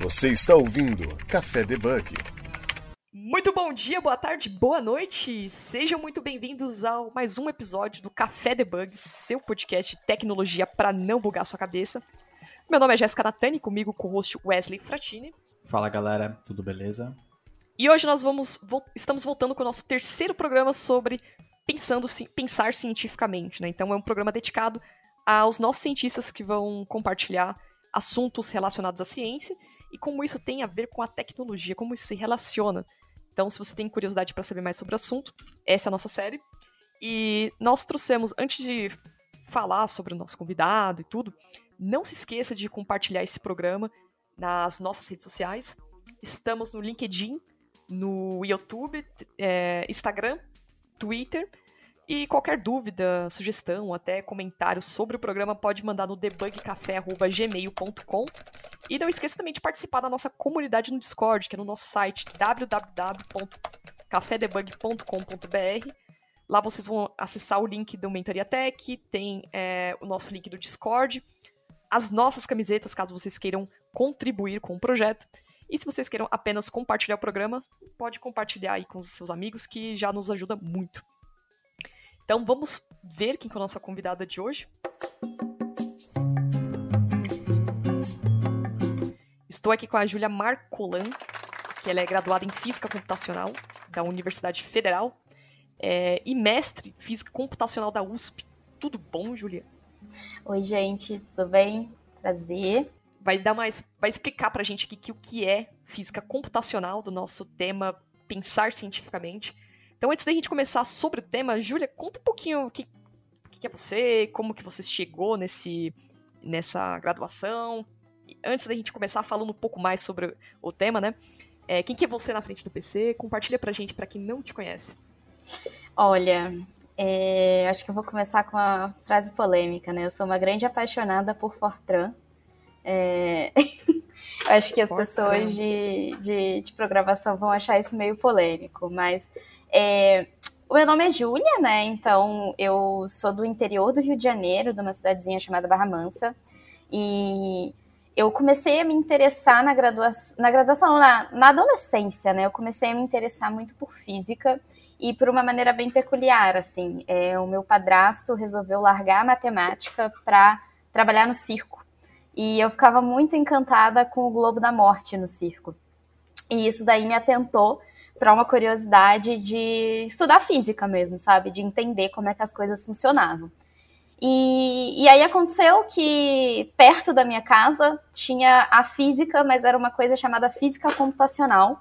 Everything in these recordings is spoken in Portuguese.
Você está ouvindo Café Debug. Muito bom dia, boa tarde, boa noite. Sejam muito bem-vindos ao mais um episódio do Café Debug, seu podcast de tecnologia para não bugar sua cabeça. Meu nome é Jéssica Natani, comigo com o host Wesley Fratini. Fala galera, tudo beleza? E hoje nós vamos estamos voltando com o nosso terceiro programa sobre pensando pensar cientificamente, né? Então é um programa dedicado aos nossos cientistas que vão compartilhar assuntos relacionados à ciência e como isso tem a ver com a tecnologia, como isso se relaciona. Então, se você tem curiosidade para saber mais sobre o assunto, essa é a nossa série. E nós trouxemos, antes de falar sobre o nosso convidado e tudo, não se esqueça de compartilhar esse programa nas nossas redes sociais. Estamos no LinkedIn, no YouTube, é, Instagram, Twitter e qualquer dúvida, sugestão, até comentário sobre o programa pode mandar no debugcafé.gmail.com. E não esqueça também de participar da nossa comunidade no Discord, que é no nosso site www.cafedebug.com.br. Lá vocês vão acessar o link do Mentoria Tech, tem é, o nosso link do Discord, as nossas camisetas, caso vocês queiram contribuir com o projeto. E se vocês queiram apenas compartilhar o programa, pode compartilhar aí com os seus amigos, que já nos ajuda muito. Então vamos ver quem é a nossa convidada de hoje. Estou aqui com a Júlia Marcolan, que ela é graduada em Física Computacional da Universidade Federal é, e mestre em Física Computacional da USP. Tudo bom, Júlia? Oi, gente, tudo bem? Prazer. Vai dar mais, vai explicar pra gente aqui que, o que é física computacional do nosso tema pensar cientificamente. Então, antes da gente começar sobre o tema, Júlia, conta um pouquinho o que, que é você, como que você chegou nesse, nessa graduação. Antes da gente começar falando um pouco mais sobre o tema, né? É, quem que é você na frente do PC? Compartilha pra gente, para quem não te conhece. Olha, é, acho que eu vou começar com uma frase polêmica, né? Eu sou uma grande apaixonada por Fortran. É... acho que as Fortran. pessoas de, de, de programação vão achar isso meio polêmico, mas é, o meu nome é Júlia, né? Então eu sou do interior do Rio de Janeiro, de uma cidadezinha chamada Barra Mansa. E eu comecei a me interessar na graduação, na, graduação, na, na adolescência, né? Eu comecei a me interessar muito por física e por uma maneira bem peculiar, assim. É, o meu padrasto resolveu largar a matemática para trabalhar no circo. E eu ficava muito encantada com o Globo da Morte no circo. E isso daí me atentou para uma curiosidade de estudar física mesmo, sabe? De entender como é que as coisas funcionavam. E, e aí aconteceu que perto da minha casa tinha a física, mas era uma coisa chamada física computacional,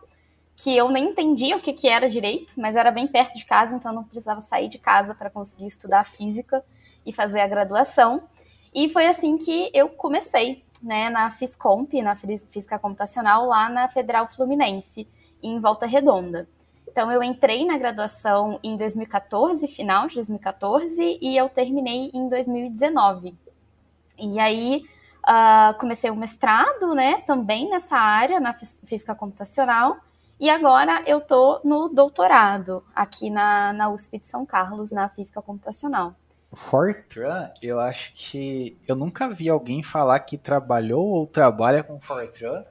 que eu nem entendia o que, que era direito, mas era bem perto de casa, então eu não precisava sair de casa para conseguir estudar física e fazer a graduação. E foi assim que eu comecei, né, na Fiscomp, na Física Computacional, lá na Federal Fluminense em Volta Redonda. Então, eu entrei na graduação em 2014, final de 2014, e eu terminei em 2019. E aí, uh, comecei o mestrado, né, também nessa área, na física computacional, e agora eu tô no doutorado, aqui na, na USP de São Carlos, na física computacional. Fortran, eu acho que eu nunca vi alguém falar que trabalhou ou trabalha com Fortran,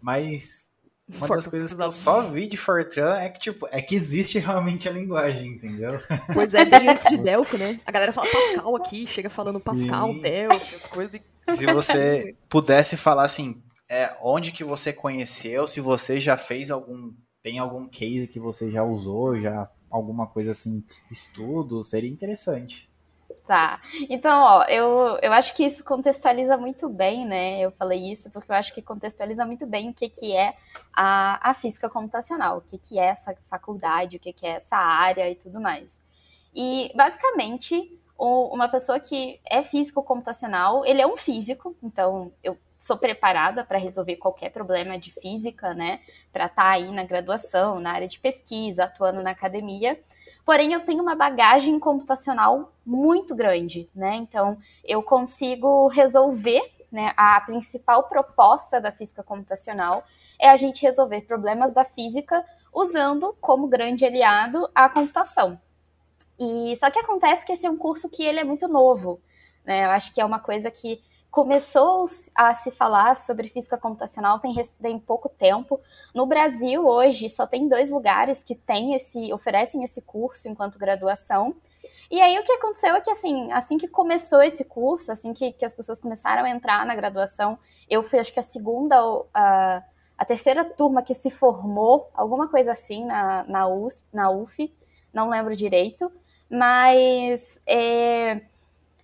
mas uma das coisas que eu só vi de Fortran é que, tipo, é que existe realmente a linguagem, entendeu? Pois é, bem antes de Delphi, né? A galera fala Pascal aqui, chega falando Pascal, Delphi, as coisas. De... Se você pudesse falar assim, é, onde que você conheceu, se você já fez algum, tem algum case que você já usou, já alguma coisa assim, estudo, seria interessante. Tá. Então, ó, eu, eu acho que isso contextualiza muito bem, né? Eu falei isso porque eu acho que contextualiza muito bem o que, que é a, a física computacional, o que, que é essa faculdade, o que, que é essa área e tudo mais. E, basicamente, o, uma pessoa que é físico computacional, ele é um físico, então eu sou preparada para resolver qualquer problema de física, né? Para estar tá aí na graduação, na área de pesquisa, atuando na academia porém eu tenho uma bagagem computacional muito grande, né? Então eu consigo resolver, né? A principal proposta da física computacional é a gente resolver problemas da física usando como grande aliado a computação. E só que acontece que esse é um curso que ele é muito novo, né? Eu acho que é uma coisa que começou a se falar sobre física computacional tem, tem pouco tempo. No Brasil, hoje, só tem dois lugares que tem esse, oferecem esse curso enquanto graduação. E aí o que aconteceu é que assim, assim que começou esse curso, assim que, que as pessoas começaram a entrar na graduação, eu fui acho que a segunda a, a terceira turma que se formou, alguma coisa assim na, na, US, na UF, não lembro direito, mas é,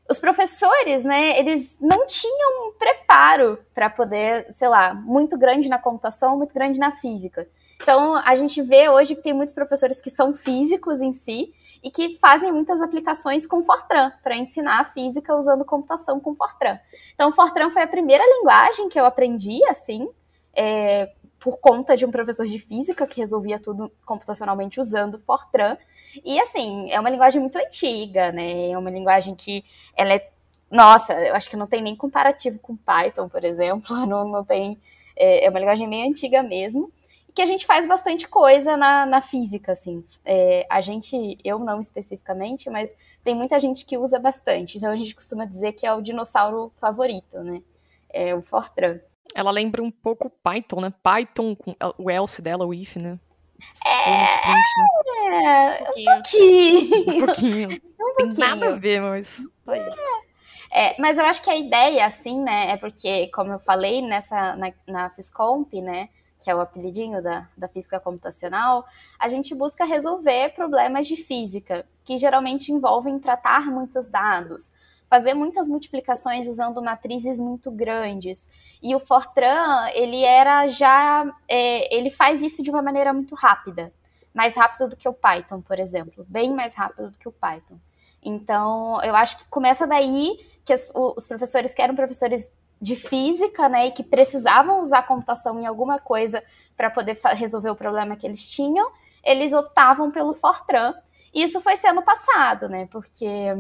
os professores, né, eles não tinham um preparo para poder, sei lá, muito grande na computação, muito grande na física. Então, a gente vê hoje que tem muitos professores que são físicos em si e que fazem muitas aplicações com Fortran para ensinar a física usando computação com Fortran. Então, Fortran foi a primeira linguagem que eu aprendi, assim, é, por conta de um professor de física que resolvia tudo computacionalmente usando Fortran. E assim, é uma linguagem muito antiga, né? É uma linguagem que ela é. Nossa, eu acho que não tem nem comparativo com Python, por exemplo. Não, não tem. É, é uma linguagem meio antiga mesmo. Que a gente faz bastante coisa na, na física, assim. É, a gente, eu não especificamente, mas tem muita gente que usa bastante. Então a gente costuma dizer que é o dinossauro favorito, né? É o Fortran. Ela lembra um pouco Python, né? Python com o else dela, o if, né? É, é um pouquinho. Um pouquinho. um pouquinho. Tem nada a ver, mas tá. É, mas eu acho que a ideia, assim, né, é porque, como eu falei nessa, na, na Fiscomp, né, que é o apelidinho da, da física computacional, a gente busca resolver problemas de física, que geralmente envolvem tratar muitos dados, fazer muitas multiplicações usando matrizes muito grandes. E o Fortran, ele era já. É, ele faz isso de uma maneira muito rápida. Mais rápido do que o Python, por exemplo. Bem mais rápido do que o Python. Então, eu acho que começa daí que as, os professores que eram professores de física, né, e que precisavam usar computação em alguma coisa para poder resolver o problema que eles tinham, eles optavam pelo Fortran. E isso foi sendo passado, né, porque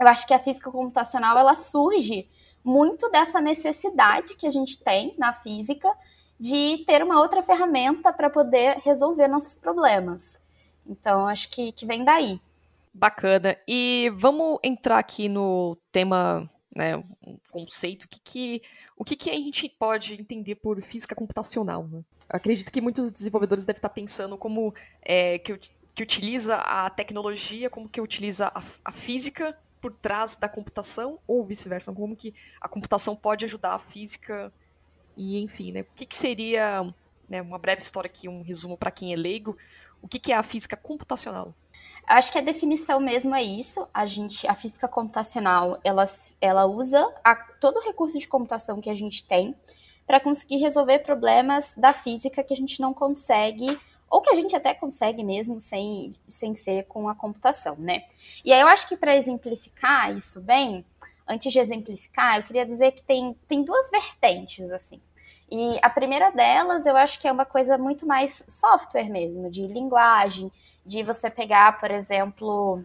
eu acho que a física computacional ela surge muito dessa necessidade que a gente tem na física de ter uma outra ferramenta para poder resolver nossos problemas. Então, acho que, que vem daí. Bacana. E vamos entrar aqui no tema, né, um conceito, que, que, o que, que a gente pode entender por física computacional. Né? acredito que muitos desenvolvedores devem estar pensando como é, que, que utiliza a tecnologia, como que utiliza a, a física por trás da computação, ou vice-versa, como que a computação pode ajudar a física, e enfim, né? O que, que seria, né, uma breve história aqui, um resumo para quem é leigo, o que, que é a física computacional? Acho que a definição mesmo é isso. A gente, a física computacional, ela, ela usa a, todo o recurso de computação que a gente tem para conseguir resolver problemas da física que a gente não consegue ou que a gente até consegue mesmo sem, sem ser com a computação, né? E aí eu acho que para exemplificar isso bem, antes de exemplificar, eu queria dizer que tem, tem duas vertentes, assim. E a primeira delas, eu acho que é uma coisa muito mais software mesmo, de linguagem, de você pegar, por exemplo,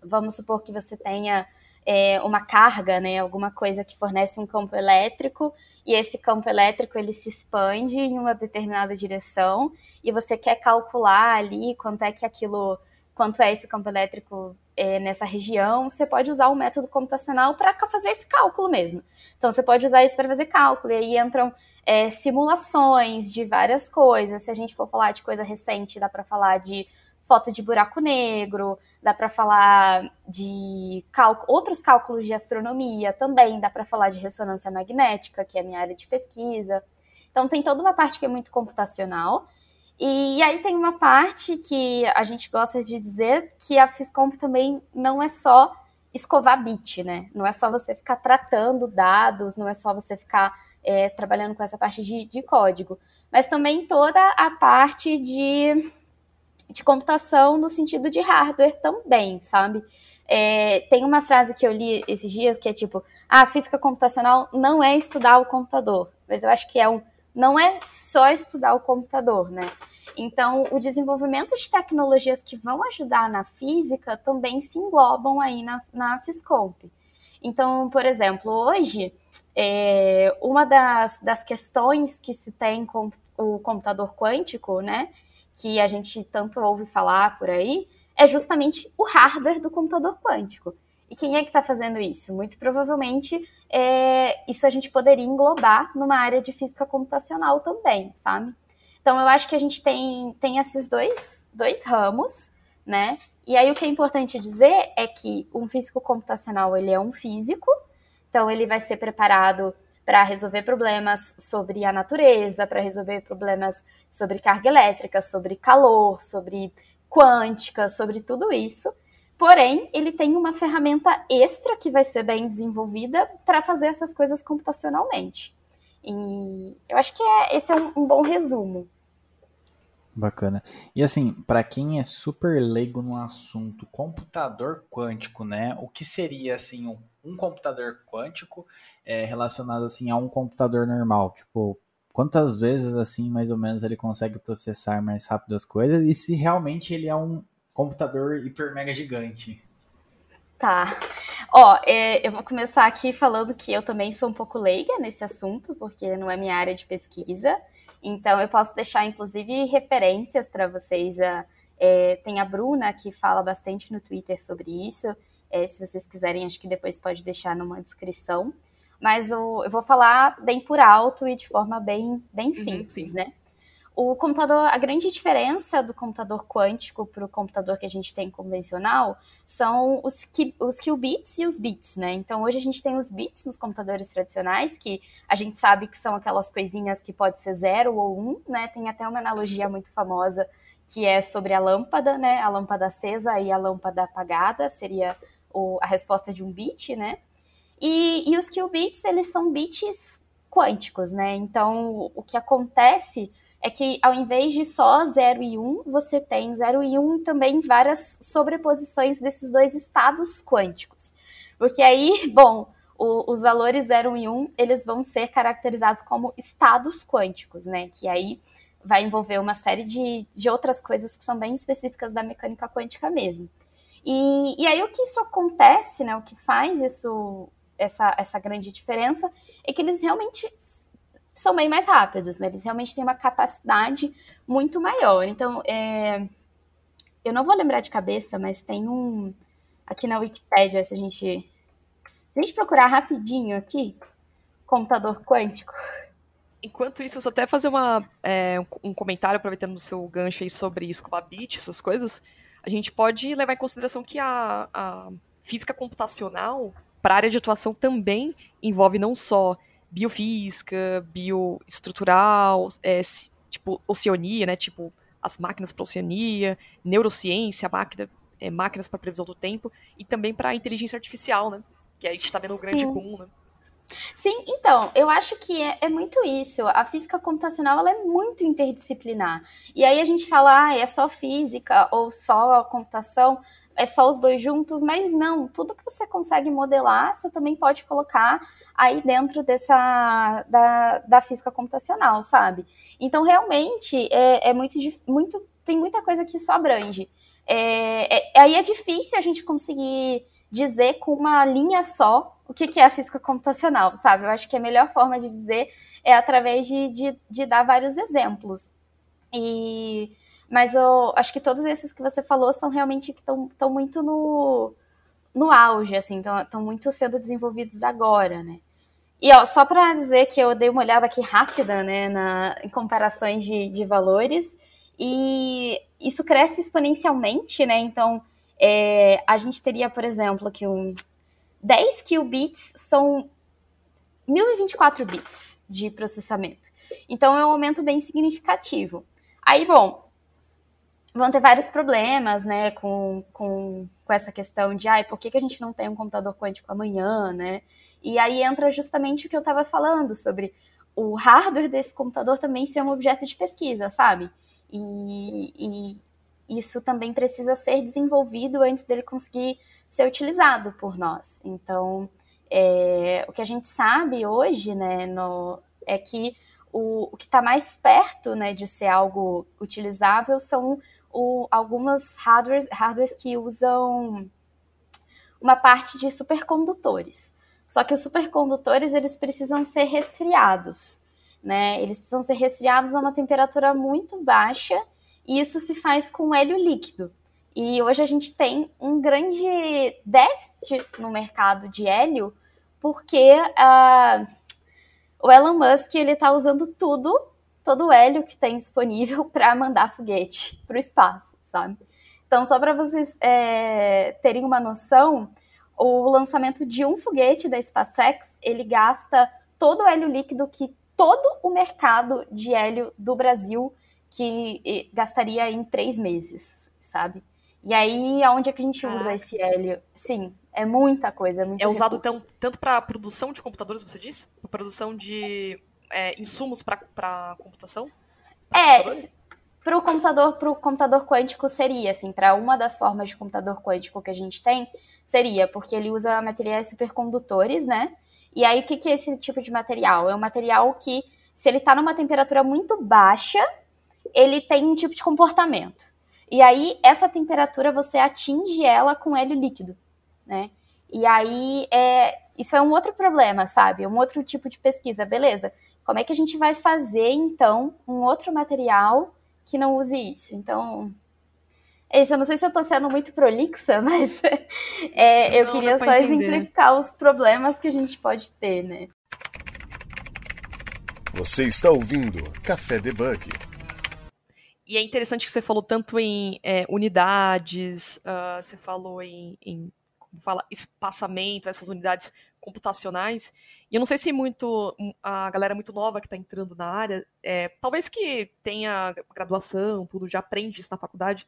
vamos supor que você tenha é, uma carga, né, alguma coisa que fornece um campo elétrico e esse campo elétrico ele se expande em uma determinada direção e você quer calcular ali quanto é que aquilo, quanto é esse campo elétrico é, nessa região, você pode usar o método computacional para fazer esse cálculo mesmo. Então você pode usar isso para fazer cálculo e aí entram é, simulações de várias coisas. Se a gente for falar de coisa recente, dá para falar de foto de buraco negro, dá para falar de outros cálculos de astronomia também, dá para falar de ressonância magnética, que é a minha área de pesquisa. Então tem toda uma parte que é muito computacional. E, e aí tem uma parte que a gente gosta de dizer que a Fiscomp também não é só escovar bit, né? Não é só você ficar tratando dados, não é só você ficar é, trabalhando com essa parte de, de código, mas também toda a parte de de computação no sentido de hardware também, sabe? É, tem uma frase que eu li esses dias que é tipo: ah, a física computacional não é estudar o computador, mas eu acho que é um. Não é só estudar o computador, né? Então, o desenvolvimento de tecnologias que vão ajudar na física também se englobam aí na, na Fiscomp. Então, por exemplo, hoje, é, uma das, das questões que se tem com o computador quântico, né, que a gente tanto ouve falar por aí, é justamente o hardware do computador quântico. E quem é que está fazendo isso? Muito provavelmente é, isso a gente poderia englobar numa área de física computacional também, sabe? Então eu acho que a gente tem, tem esses dois, dois ramos, né? E aí o que é importante dizer é que um físico computacional ele é um físico, então ele vai ser preparado para resolver problemas sobre a natureza, para resolver problemas sobre carga elétrica, sobre calor, sobre quântica, sobre tudo isso. Porém, ele tem uma ferramenta extra que vai ser bem desenvolvida para fazer essas coisas computacionalmente. E eu acho que é, esse é um, um bom resumo. Bacana. E assim, para quem é super leigo no assunto computador quântico, né? O que seria assim um, um computador quântico é, relacionado assim a um computador normal? Tipo, quantas vezes assim mais ou menos ele consegue processar mais rápido as coisas e se realmente ele é um computador hiper mega gigante. Tá. Ó, é, eu vou começar aqui falando que eu também sou um pouco leiga nesse assunto, porque não é minha área de pesquisa. Então, eu posso deixar, inclusive, referências para vocês. É, tem a Bruna, que fala bastante no Twitter sobre isso. É, se vocês quiserem, acho que depois pode deixar numa descrição. Mas o, eu vou falar bem por alto e de forma bem, bem uhum, simples, uhum, né? o computador, a grande diferença do computador quântico para o computador que a gente tem convencional são os, os qubits e os bits, né? Então hoje a gente tem os bits nos computadores tradicionais, que a gente sabe que são aquelas coisinhas que pode ser zero ou um, né? Tem até uma analogia muito famosa que é sobre a lâmpada, né? A lâmpada acesa e a lâmpada apagada seria o, a resposta de um bit, né? E, e os qubits, eles são bits quânticos, né? Então o que acontece é que ao invés de só 0 e 1, um, você tem 0 e 1 um, também várias sobreposições desses dois estados quânticos. Porque aí, bom, o, os valores 0 e 1, um, eles vão ser caracterizados como estados quânticos, né? Que aí vai envolver uma série de, de outras coisas que são bem específicas da mecânica quântica mesmo. E, e aí o que isso acontece, né? O que faz isso, essa, essa grande diferença, é que eles realmente são bem mais rápidos, né? Eles realmente têm uma capacidade muito maior. Então, é... eu não vou lembrar de cabeça, mas tem um aqui na Wikipedia, se a gente, se a gente procurar rapidinho aqui, computador quântico. Enquanto isso, eu só até fazer uma, é, um comentário, aproveitando o seu gancho aí sobre escovar bit, essas coisas. A gente pode levar em consideração que a, a física computacional, para a área de atuação, também envolve não só biofísica, bioestrutural, é, tipo oceania, né? Tipo as máquinas para oceania, neurociência, máquina, é, máquinas para previsão do tempo e também para inteligência artificial, né? Que a gente está vendo o grande boom, né? Sim, então, eu acho que é, é, muito isso. A física computacional ela é muito interdisciplinar. E aí a gente fala, ah, é só física ou só computação é só os dois juntos, mas não, tudo que você consegue modelar, você também pode colocar aí dentro dessa da, da física computacional, sabe? Então, realmente, é, é muito, muito, tem muita coisa que isso abrange. É, é, aí é difícil a gente conseguir dizer com uma linha só o que, que é a física computacional, sabe? Eu acho que a melhor forma de dizer é através de, de, de dar vários exemplos. E mas eu acho que todos esses que você falou são realmente que estão muito no, no auge, assim, estão muito sendo desenvolvidos agora, né? E ó, só para dizer que eu dei uma olhada aqui rápida, né, na, em comparações de, de valores, e isso cresce exponencialmente, né? Então, é, a gente teria, por exemplo, que um 10 qubits são 1024 bits de processamento. Então, é um aumento bem significativo. Aí, bom, vão ter vários problemas, né, com, com, com essa questão de, ai, por que, que a gente não tem um computador quântico amanhã, né? E aí entra justamente o que eu estava falando sobre o hardware desse computador também ser um objeto de pesquisa, sabe? E, e isso também precisa ser desenvolvido antes dele conseguir ser utilizado por nós. Então, é, o que a gente sabe hoje, né, no, é que o, o que está mais perto né, de ser algo utilizável são o, algumas hardwares, hardwares que usam uma parte de supercondutores. Só que os supercondutores eles precisam ser resfriados, né? Eles precisam ser resfriados a uma temperatura muito baixa e isso se faz com hélio líquido. E hoje a gente tem um grande déficit no mercado de hélio porque uh, o Elon Musk ele está usando tudo, todo o hélio que tem disponível para mandar foguete para o espaço, sabe? Então, só para vocês é, terem uma noção, o lançamento de um foguete da SpaceX ele gasta todo o hélio líquido que todo o mercado de hélio do Brasil que gastaria em três meses, sabe? E aí, aonde é que a gente Caraca. usa esse hélio? Sim, é muita coisa. É, é usado tão, tanto para produção de computadores, você disse? Pra produção de é, insumos para computação? Pra é, para o computador, pro computador quântico seria, assim, para uma das formas de computador quântico que a gente tem, seria, porque ele usa materiais supercondutores, né? E aí, o que, que é esse tipo de material? É um material que, se ele está numa temperatura muito baixa, ele tem um tipo de comportamento. E aí, essa temperatura, você atinge ela com hélio líquido, né? E aí, é, isso é um outro problema, sabe? Um outro tipo de pesquisa. Beleza, como é que a gente vai fazer, então, um outro material que não use isso. Então, é isso. Eu não sei se eu estou sendo muito prolixa, mas é, eu não, queria só exemplificar os problemas que a gente pode ter, né? Você está ouvindo Café Debug. E é interessante que você falou tanto em é, unidades, uh, você falou em, em como fala, espaçamento, essas unidades computacionais. E eu não sei se muito hum, a galera muito nova que está entrando na área, é, talvez que tenha graduação, tudo, já aprende isso na faculdade,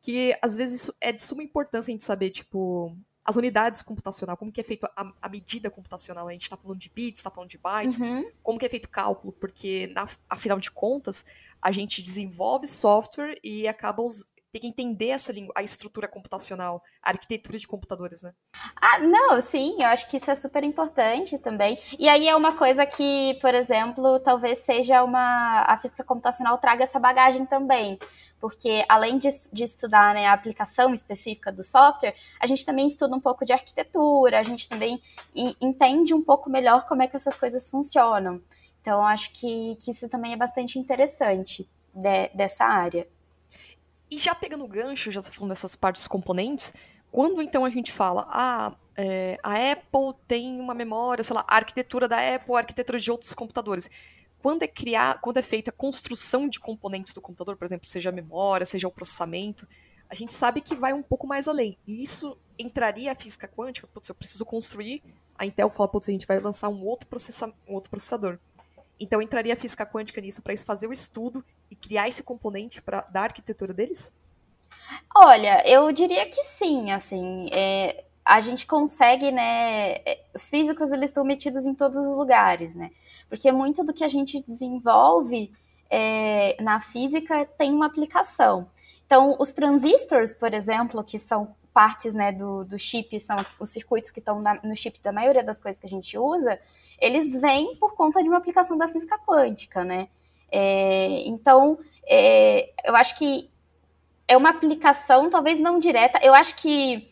que às vezes é de suma importância a gente saber, tipo, as unidades computacional, como que é feito a, a medida computacional. A gente está falando de bits, está falando de bytes, uhum. como que é feito o cálculo, porque, na, afinal de contas, a gente desenvolve software e acaba tem que entender essa língua, a estrutura computacional, a arquitetura de computadores, né? Ah, não, sim, eu acho que isso é super importante também. E aí é uma coisa que, por exemplo, talvez seja uma. A física computacional traga essa bagagem também. Porque além de, de estudar né, a aplicação específica do software, a gente também estuda um pouco de arquitetura, a gente também entende um pouco melhor como é que essas coisas funcionam. Então, acho que, que isso também é bastante interessante de, dessa área. E já pegando o gancho, já falando dessas partes componentes, quando então a gente fala, ah, é, a Apple tem uma memória, sei lá, a arquitetura da Apple, a arquitetura de outros computadores. Quando é criar, quando é feita a construção de componentes do computador, por exemplo, seja a memória, seja o processamento, a gente sabe que vai um pouco mais além. E isso entraria a física quântica, putz, eu preciso construir, a Intel fala, putz, a gente vai lançar um outro, processa, um outro processador. Então entraria a física quântica nisso para fazer o estudo e criar esse componente para da arquitetura deles? Olha, eu diria que sim, assim, é, a gente consegue, né, é, os físicos eles estão metidos em todos os lugares, né, porque muito do que a gente desenvolve é, na física tem uma aplicação. Então, os transistores, por exemplo, que são partes, né, do, do chip, são os circuitos que estão no chip da maioria das coisas que a gente usa, eles vêm por conta de uma aplicação da física quântica, né? É, então, é, eu acho que é uma aplicação, talvez não direta. Eu acho que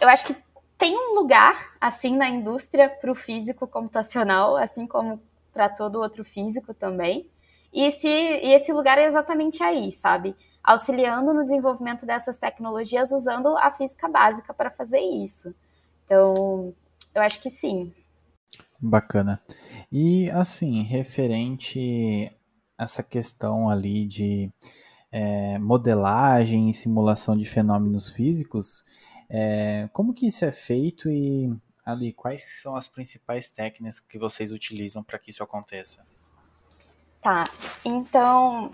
eu acho que tem um lugar assim na indústria para o físico computacional, assim como para todo outro físico também. E esse, e esse lugar é exatamente aí, sabe? Auxiliando no desenvolvimento dessas tecnologias usando a física básica para fazer isso. Então, eu acho que sim. Bacana. E assim, referente essa questão ali de é, modelagem e simulação de fenômenos físicos, é, como que isso é feito e ali quais são as principais técnicas que vocês utilizam para que isso aconteça? Tá, então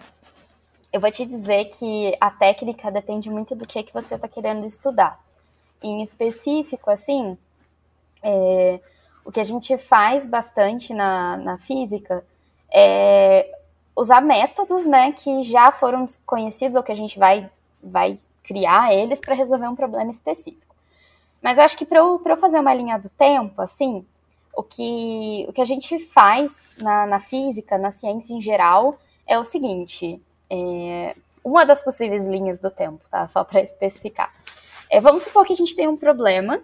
eu vou te dizer que a técnica depende muito do que, que você está querendo estudar. Em específico, assim, é, o que a gente faz bastante na, na física é usar métodos, né, que já foram conhecidos ou que a gente vai, vai criar eles para resolver um problema específico. Mas eu acho que para eu, eu fazer uma linha do tempo, assim, o que, o que a gente faz na, na física, na ciência em geral, é o seguinte: é, uma das possíveis linhas do tempo, tá? Só para especificar. É, vamos supor que a gente tem um problema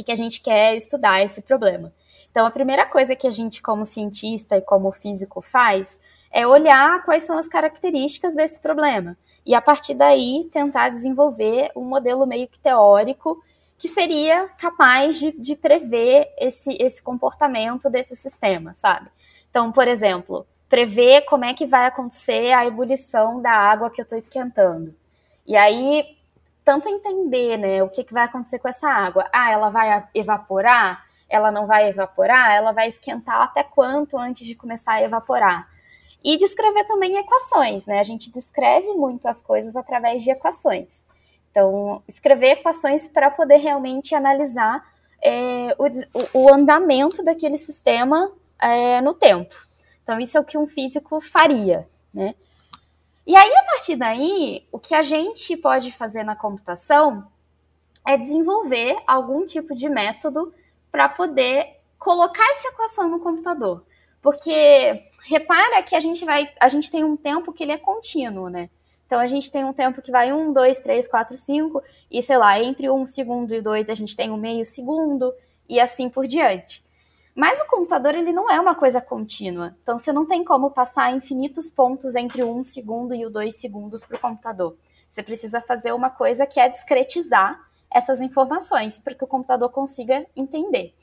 e que a gente quer estudar esse problema. Então, a primeira coisa que a gente, como cientista e como físico, faz é olhar quais são as características desse problema. E a partir daí tentar desenvolver um modelo meio que teórico que seria capaz de, de prever esse, esse comportamento desse sistema, sabe? Então, por exemplo, prever como é que vai acontecer a ebulição da água que eu estou esquentando. E aí, tanto entender né, o que, que vai acontecer com essa água. Ah, ela vai evaporar? Ela não vai evaporar? Ela vai esquentar até quanto antes de começar a evaporar? E descrever também equações, né? A gente descreve muito as coisas através de equações. Então, escrever equações para poder realmente analisar é, o, o, andamento daquele sistema é, no tempo. Então, isso é o que um físico faria, né? E aí, a partir daí, o que a gente pode fazer na computação é desenvolver algum tipo de método para poder colocar essa equação no computador. Porque repara que a gente vai, a gente tem um tempo que ele é contínuo, né? Então a gente tem um tempo que vai 1, 2, 3, 4, 5, e sei lá, entre um segundo e dois a gente tem um meio segundo, e assim por diante. Mas o computador ele não é uma coisa contínua. Então você não tem como passar infinitos pontos entre o 1 segundo e o 2 segundos para o computador. Você precisa fazer uma coisa que é discretizar essas informações para que o computador consiga entender.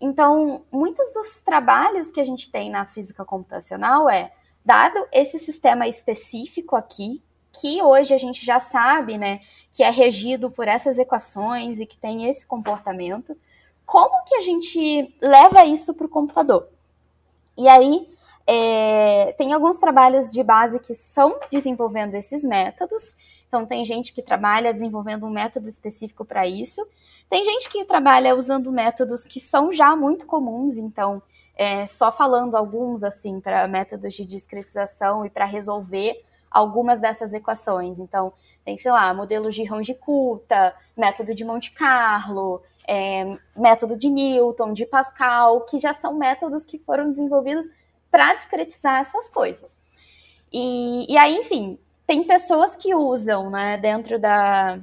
Então, muitos dos trabalhos que a gente tem na física computacional é, dado esse sistema específico aqui, que hoje a gente já sabe, né, que é regido por essas equações e que tem esse comportamento, como que a gente leva isso para o computador? E aí, é, tem alguns trabalhos de base que são desenvolvendo esses métodos. Então, tem gente que trabalha desenvolvendo um método específico para isso. Tem gente que trabalha usando métodos que são já muito comuns. Então, é, só falando alguns, assim, para métodos de discretização e para resolver algumas dessas equações. Então, tem, sei lá, modelos de Runge-Kutta, método de Monte Carlo, é, método de Newton, de Pascal, que já são métodos que foram desenvolvidos para discretizar essas coisas. E, e aí, enfim, tem pessoas que usam, né, dentro da,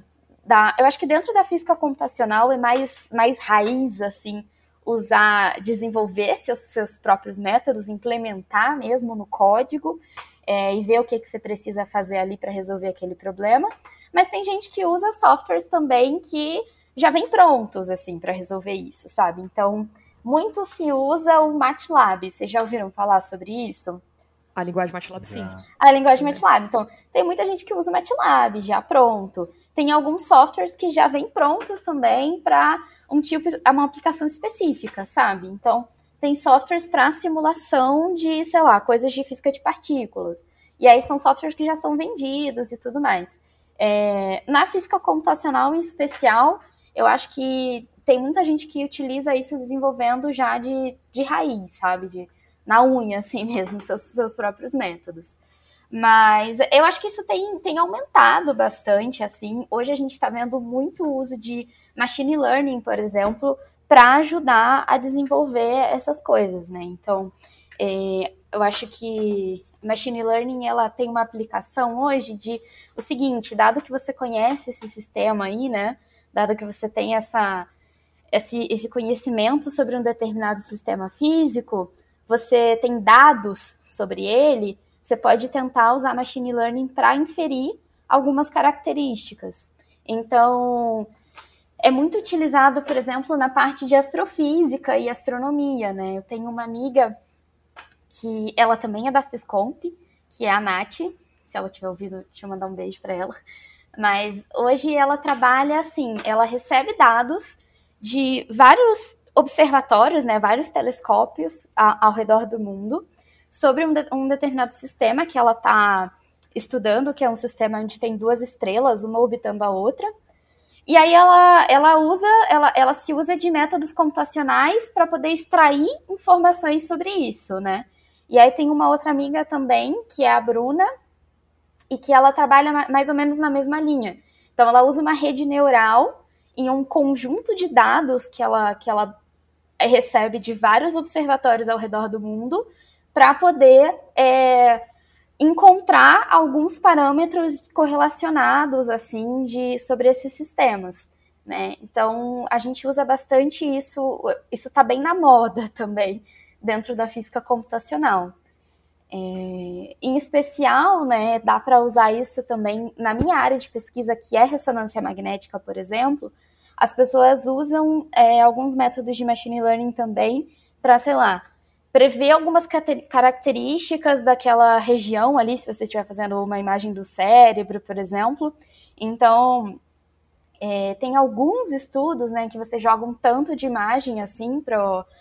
da. Eu acho que dentro da física computacional é mais, mais raiz, assim, usar, desenvolver seus, seus próprios métodos, implementar mesmo no código é, e ver o que, que você precisa fazer ali para resolver aquele problema. Mas tem gente que usa softwares também que já vem prontos, assim, para resolver isso, sabe? Então, muito se usa o MATLAB. Vocês já ouviram falar sobre isso? A linguagem MATLAB, sim. A linguagem MATLAB. Então, tem muita gente que usa MATLAB já pronto. Tem alguns softwares que já vêm prontos também para um tipo, uma aplicação específica, sabe? Então, tem softwares para simulação de, sei lá, coisas de física de partículas. E aí são softwares que já são vendidos e tudo mais. É, na física computacional em especial, eu acho que tem muita gente que utiliza isso desenvolvendo já de, de raiz, sabe? De, na unha, assim mesmo, seus, seus próprios métodos. Mas eu acho que isso tem, tem aumentado bastante, assim. Hoje a gente está vendo muito uso de machine learning, por exemplo, para ajudar a desenvolver essas coisas, né? Então, é, eu acho que machine learning ela tem uma aplicação hoje de o seguinte, dado que você conhece esse sistema aí, né? Dado que você tem essa esse, esse conhecimento sobre um determinado sistema físico, você tem dados sobre ele, você pode tentar usar machine learning para inferir algumas características. Então, é muito utilizado, por exemplo, na parte de astrofísica e astronomia, né? Eu tenho uma amiga que ela também é da Fiscomp, que é a Nath. Se ela tiver ouvido, deixa eu mandar um beijo para ela. Mas hoje ela trabalha assim, ela recebe dados de vários observatórios, né, vários telescópios ao redor do mundo sobre um, de, um determinado sistema que ela está estudando, que é um sistema onde tem duas estrelas, uma orbitando a outra. E aí ela, ela usa, ela, ela se usa de métodos computacionais para poder extrair informações sobre isso, né? E aí tem uma outra amiga também, que é a Bruna, e que ela trabalha mais ou menos na mesma linha. Então ela usa uma rede neural em um conjunto de dados que ela, que ela recebe de vários observatórios ao redor do mundo para poder é, encontrar alguns parâmetros correlacionados assim de sobre esses sistemas. Né? Então a gente usa bastante isso, isso está bem na moda também dentro da física computacional. É, em especial, né, dá para usar isso também na minha área de pesquisa, que é ressonância magnética, por exemplo. as pessoas usam é, alguns métodos de machine learning também para, sei lá, prever algumas características daquela região ali, se você estiver fazendo uma imagem do cérebro, por exemplo. Então, é, tem alguns estudos né, que você joga um tanto de imagem assim para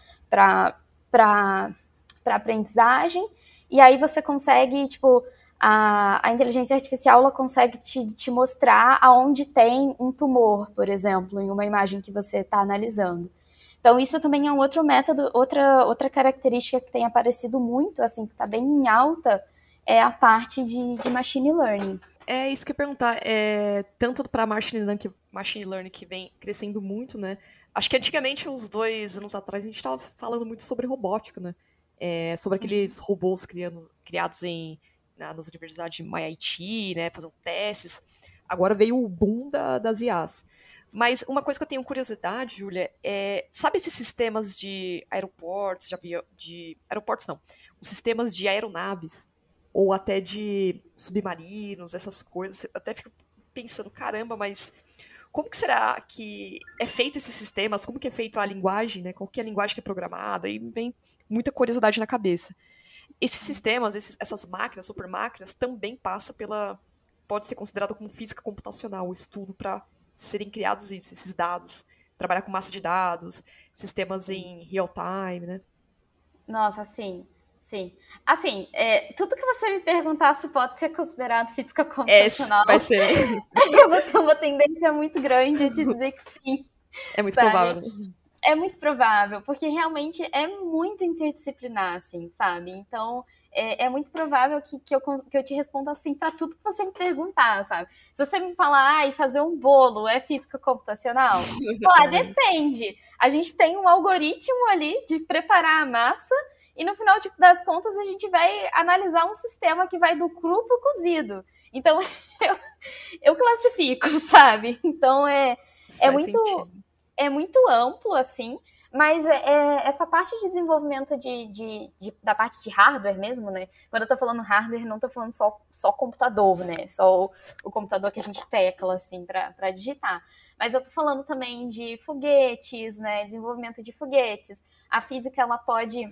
aprendizagem, e aí você consegue, tipo, a, a inteligência artificial ela consegue te, te mostrar aonde tem um tumor, por exemplo, em uma imagem que você está analisando. Então, isso também é um outro método, outra, outra característica que tem aparecido muito, assim, que está bem em alta, é a parte de, de machine learning. É isso que eu ia perguntar. É, tanto para machine learning, machine learning que vem crescendo muito, né? Acho que antigamente, uns dois anos atrás, a gente estava falando muito sobre robótica, né? É, sobre aqueles robôs criando, criados em, na, nas universidades de MIT, né? Fazendo testes. Agora veio o boom da, das IAs. Mas uma coisa que eu tenho curiosidade, Júlia, é. Sabe esses sistemas de aeroportos, de, avião, de aeroportos não, os sistemas de aeronaves, ou até de submarinos, essas coisas. Eu até fico pensando, caramba, mas como que será que é feito esses sistemas? Como que é feita a linguagem, né? Qual que é a linguagem que é programada? E vem muita curiosidade na cabeça. Esses sistemas, esses, essas máquinas, super máquinas, também passa pela pode ser considerado como física computacional, o estudo para serem criados isso, esses dados, trabalhar com massa de dados, sistemas em real time, né? Nossa, sim. Sim. Assim, é, tudo que você me perguntasse pode ser considerado física computacional. É, vai ser. eu vou ter uma tendência muito grande de dizer que sim. É muito sabe? provável. É muito provável, porque realmente é muito interdisciplinar, assim, sabe? Então, é, é, muito provável que, que, eu, que eu te responda assim para tudo que você me perguntar, sabe? Se você me falar, ah, fazer um bolo é física computacional? Falar, depende. A gente tem um algoritmo ali de preparar a massa e no final tipo, das contas a gente vai analisar um sistema que vai do cru pro cozido. Então, eu, eu classifico, sabe? Então, é, é muito... É muito amplo, assim, mas é, é, essa parte de desenvolvimento de, de, de, da parte de hardware mesmo, né? Quando eu tô falando hardware, não tô falando só, só computador, né? Só o, o computador que a gente tecla, assim, para digitar. Mas eu tô falando também de foguetes, né? Desenvolvimento de foguetes. A física, ela pode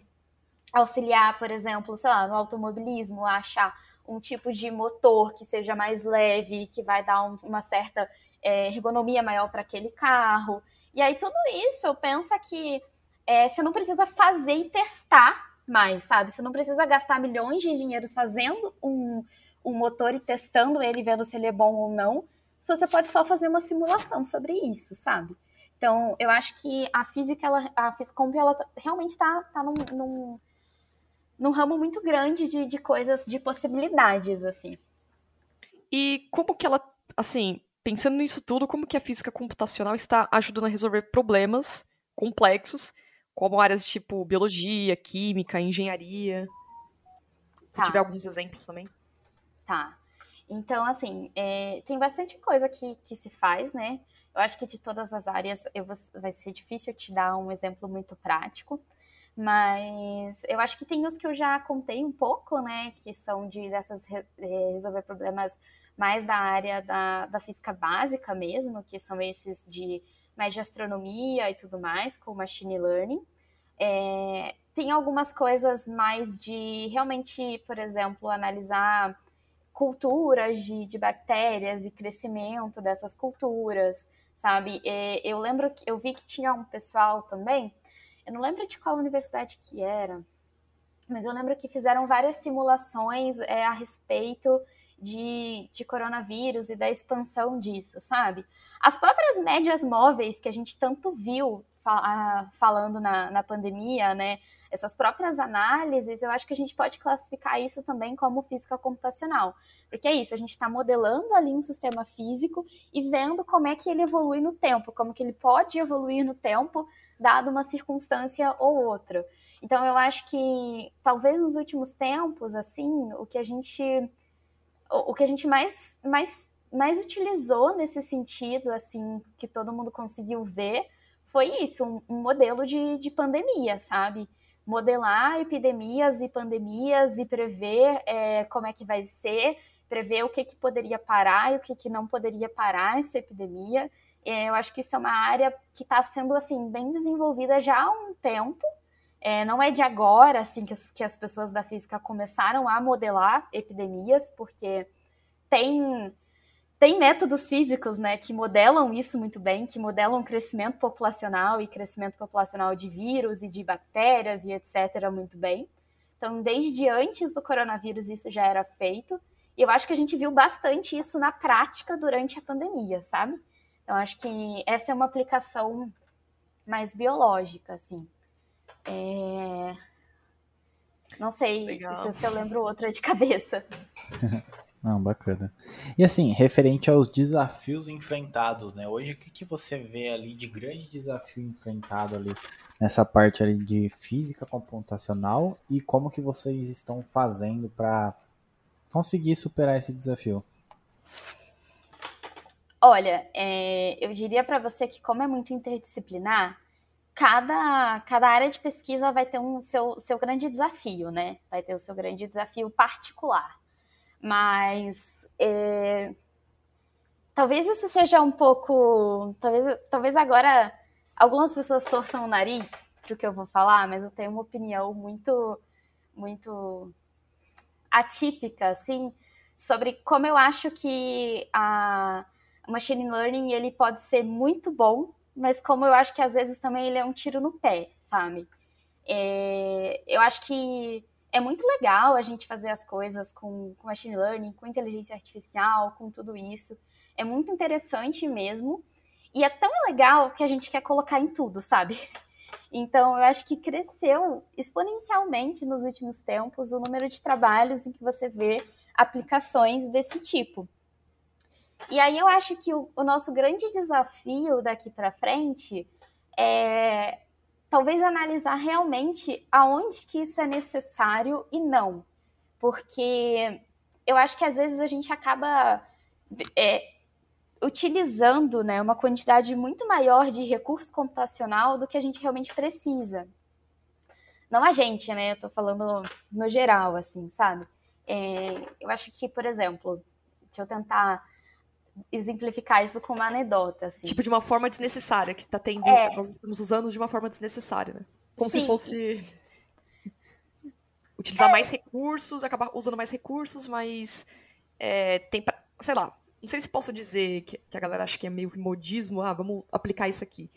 auxiliar, por exemplo, sei lá, no automobilismo, a achar um tipo de motor que seja mais leve, que vai dar um, uma certa é, ergonomia maior para aquele carro. E aí, tudo isso, pensa que é, você não precisa fazer e testar mais, sabe? Você não precisa gastar milhões de dinheiros fazendo um, um motor e testando ele, vendo se ele é bom ou não. Você pode só fazer uma simulação sobre isso, sabe? Então, eu acho que a física, ela, a Fiscomp, ela realmente está tá num, num, num, ramo muito grande de, de coisas, de possibilidades, assim. E como que ela, assim, pensando nisso tudo, como que a física computacional está ajudando a resolver problemas complexos, como áreas tipo biologia, química, engenharia? Se tá. tiver alguns exemplos também. Tá. Então, assim, é, tem bastante coisa que, que se faz, né? Eu acho que de todas as áreas eu vou, vai ser difícil te dar um exemplo muito prático, mas eu acho que tem os que eu já contei um pouco, né? Que são de dessas resolver problemas mais da área da, da física básica mesmo, que são esses de mais de astronomia e tudo mais, com machine learning. É, tem algumas coisas mais de realmente, por exemplo, analisar culturas de, de bactérias e crescimento dessas culturas, sabe? É, eu lembro que eu vi que tinha um pessoal também, eu não lembro de qual universidade que era, mas eu lembro que fizeram várias simulações é, a respeito de, de coronavírus e da expansão disso, sabe? As próprias médias móveis que a gente tanto viu falando na, na pandemia, né? Essas próprias análises, eu acho que a gente pode classificar isso também como física computacional. Porque é isso, a gente está modelando ali um sistema físico e vendo como é que ele evolui no tempo, como que ele pode evoluir no tempo, dado uma circunstância ou outra. Então, eu acho que talvez nos últimos tempos, assim, o que a gente o, que a gente mais, mais, mais utilizou nesse sentido, assim, que todo mundo conseguiu ver, foi isso, um, um modelo de, de pandemia, sabe? Modelar epidemias e pandemias e prever é, como é que vai ser, prever o que, que poderia parar e o que, que não poderia parar essa epidemia. é, eu acho que isso é uma área que está sendo assim bem desenvolvida já há um tempo. É, não é de agora assim que as, que as pessoas da física começaram a modelar epidemias, porque tem tem métodos físicos, né, que modelam isso muito bem, que modelam crescimento populacional e crescimento populacional de vírus e de bactérias e etc. muito bem. Então, desde antes do coronavírus isso já era feito. E eu acho que a gente viu bastante isso na prática durante a pandemia, sabe? Então, acho que essa é uma aplicação mais biológica, assim. É... Não sei se, se eu lembro outra de cabeça. Não, bacana. E assim, referente aos desafios enfrentados, né? Hoje, o que, que você vê ali de grande desafio enfrentado ali nessa parte ali de física computacional e como que vocês estão fazendo para conseguir superar esse desafio? Olha, é, eu diria para você que como é muito interdisciplinar, cada, cada área de pesquisa vai ter um seu, seu grande desafio, né? Vai ter o seu grande desafio particular. Mas é, talvez isso seja um pouco. Talvez, talvez agora algumas pessoas torçam o nariz para o que eu vou falar, mas eu tenho uma opinião muito, muito atípica, assim, sobre como eu acho que a machine learning ele pode ser muito bom, mas como eu acho que às vezes também ele é um tiro no pé, sabe? É, eu acho que é muito legal a gente fazer as coisas com, com machine learning, com inteligência artificial, com tudo isso. É muito interessante mesmo. E é tão legal que a gente quer colocar em tudo, sabe? Então, eu acho que cresceu exponencialmente nos últimos tempos o número de trabalhos em que você vê aplicações desse tipo. E aí eu acho que o, o nosso grande desafio daqui para frente é talvez analisar realmente aonde que isso é necessário e não. Porque eu acho que às vezes a gente acaba é, utilizando né, uma quantidade muito maior de recurso computacional do que a gente realmente precisa. Não a gente, né? Eu tô falando no geral, assim, sabe? É, eu acho que, por exemplo, deixa eu tentar exemplificar isso com uma anedota. Assim. Tipo, de uma forma desnecessária, que tá tendo. É. Nós estamos usando de uma forma desnecessária, né? Como Sim. se fosse. Utilizar é. mais recursos, acabar usando mais recursos, mas. É, tem pra, sei lá, não sei se posso dizer que, que, a galera acha que é meio modismo, ah, vamos aplicar isso aqui.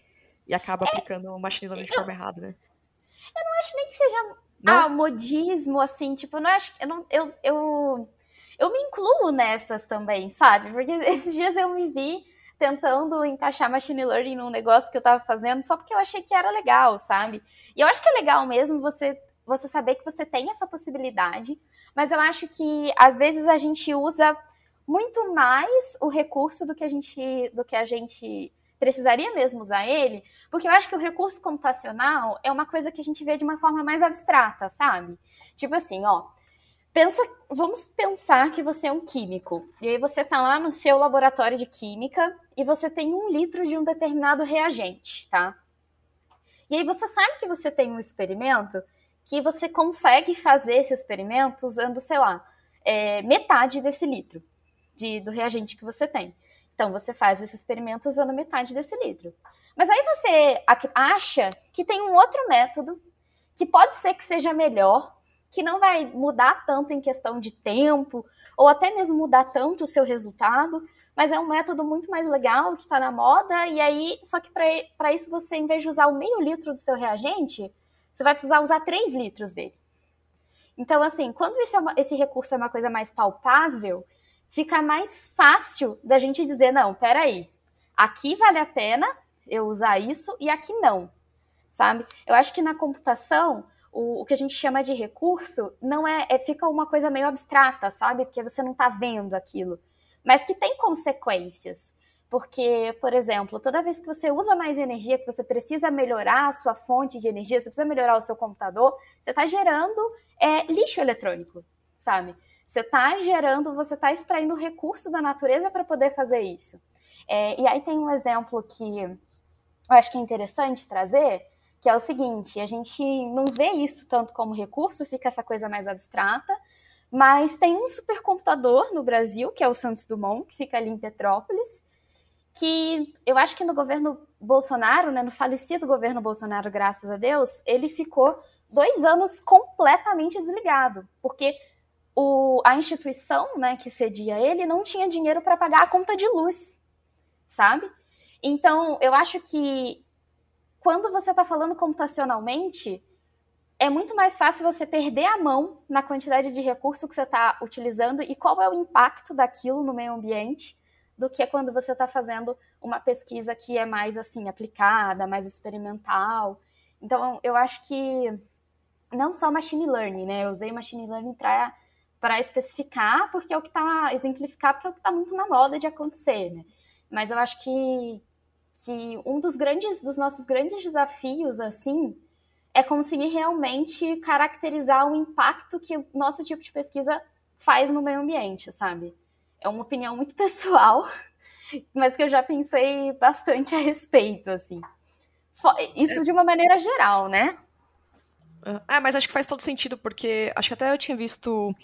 E acaba é, aplicando o machine learning de forma errada, né? Eu não acho nem que seja não? ah, modismo, assim, tipo, eu não acho. Eu, não, eu, eu eu me incluo nessas também, sabe? Porque esses dias eu me vi tentando encaixar machine learning num negócio que eu tava fazendo só porque eu achei que era legal, sabe? E eu acho que é legal mesmo você você saber que você tem essa possibilidade, mas eu acho que às vezes a gente usa muito mais o recurso do que a gente do que a gente precisaria mesmo usar ele, porque eu acho que o recurso computacional é uma coisa que a gente vê de uma forma mais abstrata, sabe? Tipo assim, ó, Pensa, vamos pensar que você é um químico. E aí você está lá no seu laboratório de química e você tem um litro de um determinado reagente, tá? E aí você sabe que você tem um experimento que você consegue fazer esse experimento usando, sei lá, é, metade desse litro de, do reagente que você tem. Então você faz esse experimento usando metade desse litro. Mas aí você acha que tem um outro método que pode ser que seja melhor que não vai mudar tanto em questão de tempo, ou até mesmo mudar tanto o seu resultado, mas é um método muito mais legal que está na moda, e aí, só que para isso você, em vez de usar o meio litro do seu reagente, você vai precisar usar 3 litros dele. Então, assim, quando é uma, esse recurso é uma coisa mais palpável, fica mais fácil da gente dizer, não, peraí, aqui vale a pena eu usar isso e aqui não, sabe? Eu acho que na computação o, o que a gente chama de recurso não é, é fica uma coisa meio abstrata, sabe? Porque você não está vendo aquilo, mas que tem consequências. Porque, por exemplo, toda vez que você usa mais energia, que você precisa melhorar a sua fonte de energia, você precisa melhorar o seu computador, você está gerando é, lixo eletrônico, sabe? Você está gerando, você está extraindo recurso da natureza para poder fazer isso. É, e aí tem um exemplo que eu acho que é interessante trazer, que é o seguinte: a gente não vê isso tanto como recurso, fica essa coisa mais abstrata, mas tem um supercomputador no Brasil, que é o Santos Dumont, que fica ali em Petrópolis, que eu acho que no governo Bolsonaro, né, no falecido governo Bolsonaro, graças a Deus, ele ficou dois anos completamente desligado, porque o, a instituição né, que cedia ele não tinha dinheiro para pagar a conta de luz, sabe? Então, eu acho que quando você está falando computacionalmente, é muito mais fácil você perder a mão na quantidade de recurso que você está utilizando e qual é o impacto daquilo no meio ambiente do que quando você está fazendo uma pesquisa que é mais assim aplicada, mais experimental. Então, eu acho que não só machine learning, né? Eu usei machine learning para para especificar, porque é o que está exemplificar, porque é o que está muito na moda de acontecer, né? Mas eu acho que que um dos grandes dos nossos grandes desafios assim é conseguir realmente caracterizar o impacto que o nosso tipo de pesquisa faz no meio ambiente, sabe? É uma opinião muito pessoal, mas que eu já pensei bastante a respeito, assim. Isso de uma maneira geral, né? Ah, mas acho que faz todo sentido, porque acho que até eu tinha visto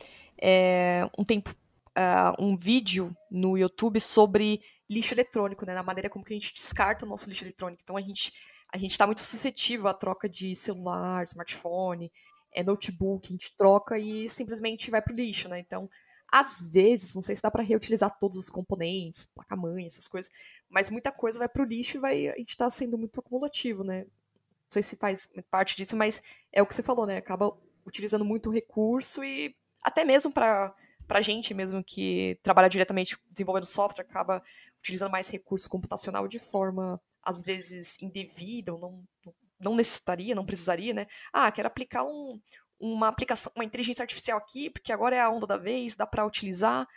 é, um tempo uh, um vídeo no YouTube sobre lixo eletrônico, né? Na maneira como que a gente descarta o nosso lixo eletrônico. Então a gente a gente está muito suscetível à troca de celular, smartphone, é, notebook, a gente troca e simplesmente vai pro lixo, né? Então, às vezes, não sei se dá para reutilizar todos os componentes, placa-mãe, essas coisas, mas muita coisa vai pro lixo e vai, a gente está sendo muito acumulativo, né? Não sei se faz parte disso, mas é o que você falou, né? Acaba utilizando muito recurso e até mesmo para a gente mesmo que trabalha diretamente desenvolvendo software, acaba utilizando mais recurso computacional de forma, às vezes, indevida, ou não, não necessitaria, não precisaria, né? Ah, quero aplicar um, uma aplicação, uma inteligência artificial aqui, porque agora é a onda da vez, dá para utilizar,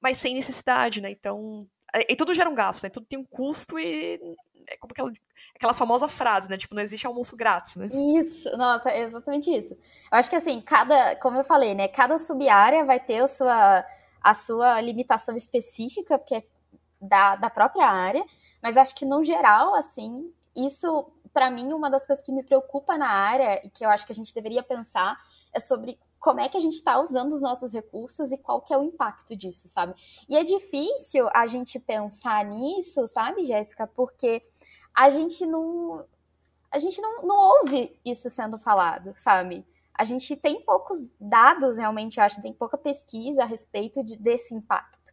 mas sem necessidade, né? Então, é, e tudo gera um gasto, né? Tudo tem um custo e é como aquela, aquela famosa frase, né? Tipo, não existe almoço grátis, né? Isso, nossa, é exatamente isso. Eu acho que assim, cada, como eu falei, né? Cada sub-área vai ter a sua, a sua limitação específica, porque é da, da própria área, mas acho que no geral, assim, isso, para mim, uma das coisas que me preocupa na área e que eu acho que a gente deveria pensar é sobre como é que a gente está usando os nossos recursos e qual que é o impacto disso, sabe? E é difícil a gente pensar nisso, sabe, Jéssica? Porque a gente não. A gente não, não ouve isso sendo falado, sabe? A gente tem poucos dados, realmente, eu acho, tem pouca pesquisa a respeito de, desse impacto.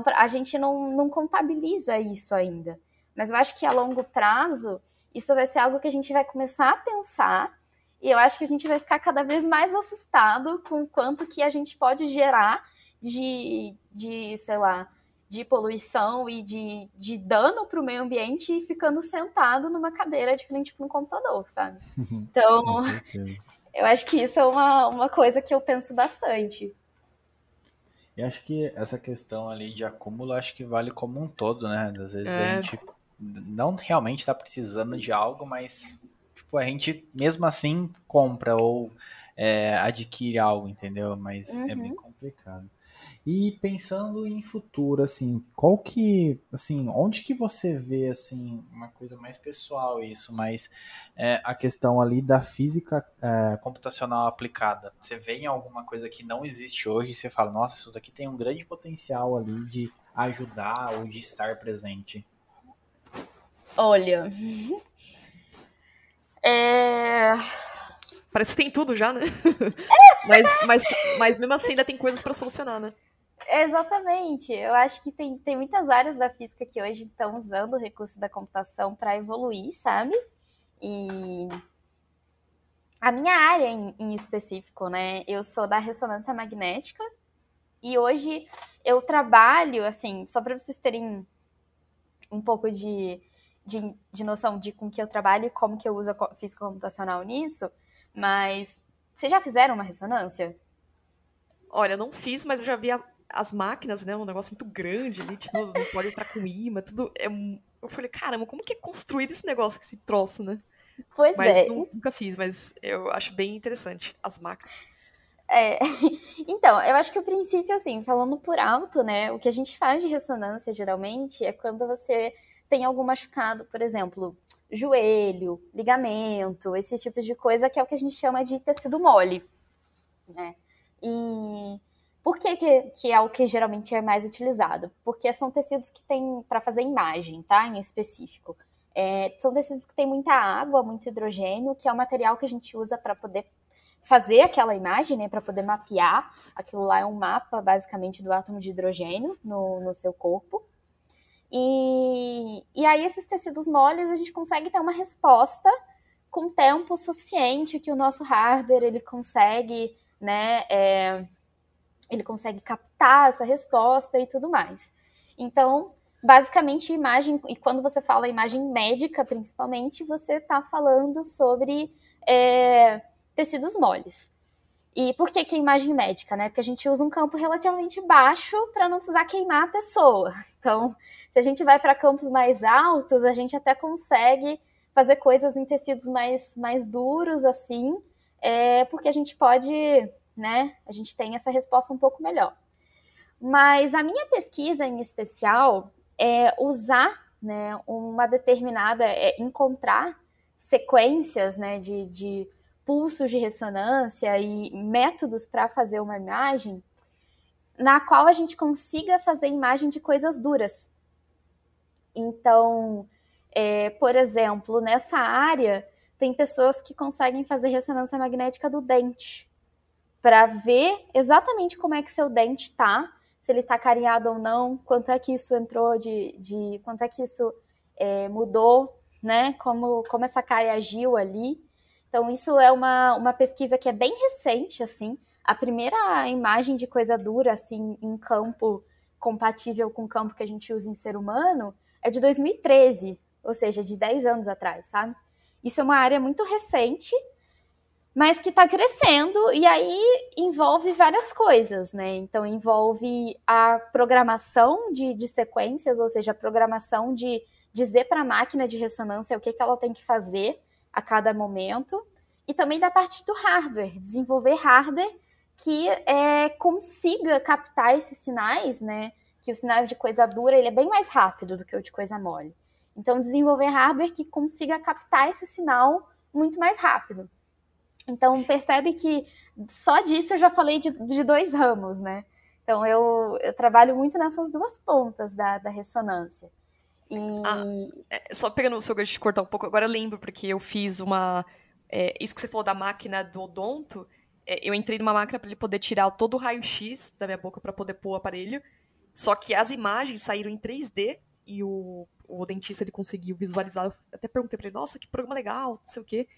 Então, a gente não, não contabiliza isso ainda. Mas eu acho que a longo prazo, isso vai ser algo que a gente vai começar a pensar e eu acho que a gente vai ficar cada vez mais assustado com o quanto que a gente pode gerar de, de sei lá, de poluição e de, de dano para o meio ambiente ficando sentado numa cadeira de frente para um computador, sabe? Então, eu acho que isso é uma, uma coisa que eu penso bastante. E acho que essa questão ali de acúmulo, acho que vale como um todo, né? Às vezes é. a gente não realmente está precisando de algo, mas tipo, a gente mesmo assim compra ou é, adquire algo, entendeu? Mas uhum. é bem uhum. complicado. E pensando em futuro, assim, qual que, assim, onde que você vê, assim, uma coisa mais pessoal isso, mas é, a questão ali da física é, computacional aplicada. Você vê em alguma coisa que não existe hoje e você fala, nossa, isso daqui tem um grande potencial ali de ajudar ou de estar presente. Olha, é... Parece que tem tudo já, né? mas, mas, mas mesmo assim ainda tem coisas para solucionar, né? Exatamente. Eu acho que tem, tem muitas áreas da física que hoje estão usando o recurso da computação para evoluir, sabe? E a minha área em, em, específico, né? Eu sou da ressonância magnética e hoje eu trabalho, assim, só para vocês terem um pouco de, de, de, noção de com que eu trabalho e como que eu uso a física computacional nisso, mas vocês já fizeram uma ressonância? Olha, não fiz, mas eu já vi a, as máquinas, né? Um negócio muito grande ali, tipo, não pode entrar com imã, tudo. É, eu falei, caramba, como que é construído esse negócio, esse troço, né? Pois mas é. nunca fiz, mas eu acho bem interessante as máquinas. É, então, eu acho que o princípio, assim, falando por alto, né, o que a gente faz de ressonância geralmente é quando você tem algum machucado, por exemplo, joelho, ligamento, esse tipo de coisa que é o que a gente chama de tecido mole, né? E Por que, que, que, é o que geralmente é mais utilizado? Porque são tecidos que tem para fazer imagem, tá? Em específico. É, são tecidos que têm muita água, muito hidrogênio, que é o material que a gente usa para poder fazer aquela imagem, né? Para poder mapear. Aquilo lá é um mapa, basicamente, do átomo de hidrogênio no, no seu corpo. E, e aí, esses tecidos moles, a gente consegue ter uma resposta com tempo suficiente que o nosso hardware ele consegue, né? É, ele consegue captar essa resposta e tudo mais. Então, basicamente, imagem, e quando você fala imagem médica, principalmente, você está falando sobre é, tecidos moles. E por que, que imagem médica, né? Porque a gente usa um campo relativamente baixo para não precisar queimar a pessoa. Então, se a gente vai para campos mais altos, a gente até consegue fazer coisas em tecidos mais, mais duros, assim, é, porque a gente pode né? A gente tem essa resposta um pouco melhor. Mas a minha pesquisa em especial é usar né, uma determinada, é encontrar sequências né, de, de pulsos de ressonância e métodos para fazer uma imagem na qual a gente consiga fazer imagem de coisas duras. Então, é, por exemplo, nessa área, tem pessoas que conseguem fazer ressonância magnética do dente para ver exatamente como é que seu dente está, se ele está cariado ou não, quanto é que isso entrou de, de quanto é que isso é, mudou, né? Como, como essa cárie agiu ali. Então, isso é uma, uma pesquisa que é bem recente, assim. A primeira imagem de coisa dura, assim, em campo compatível com o campo que a gente usa em ser humano, é de 2013, ou seja, de 10 anos atrás, sabe? Isso é uma área muito recente mas que está crescendo e aí envolve várias coisas, né? Então envolve a programação de, de sequências, ou seja, a programação de dizer para a máquina de ressonância o que, que ela tem que fazer a cada momento, e também da parte do hardware, desenvolver hardware que é, consiga captar esses sinais, né? Que o sinal de coisa dura ele é bem mais rápido do que o de coisa mole. Então, desenvolver hardware que consiga captar esse sinal muito mais rápido. Então, percebe que só disso eu já falei de, de dois ramos, né? Então, eu, eu, trabalho muito nessas duas pontas da, da ressonância. E... Ah, é, só pegando o seu gancho de cortar um pouco, agora eu lembro, porque eu fiz uma. É, isso que você falou da máquina do odonto, é, eu entrei numa máquina para ele poder tirar todo o raio-x da minha boca para poder pôr o aparelho. Só que as imagens saíram em 3D e o, o dentista ele conseguiu visualizar. Eu até perguntei para ele: nossa, que programa legal, não sei o quê.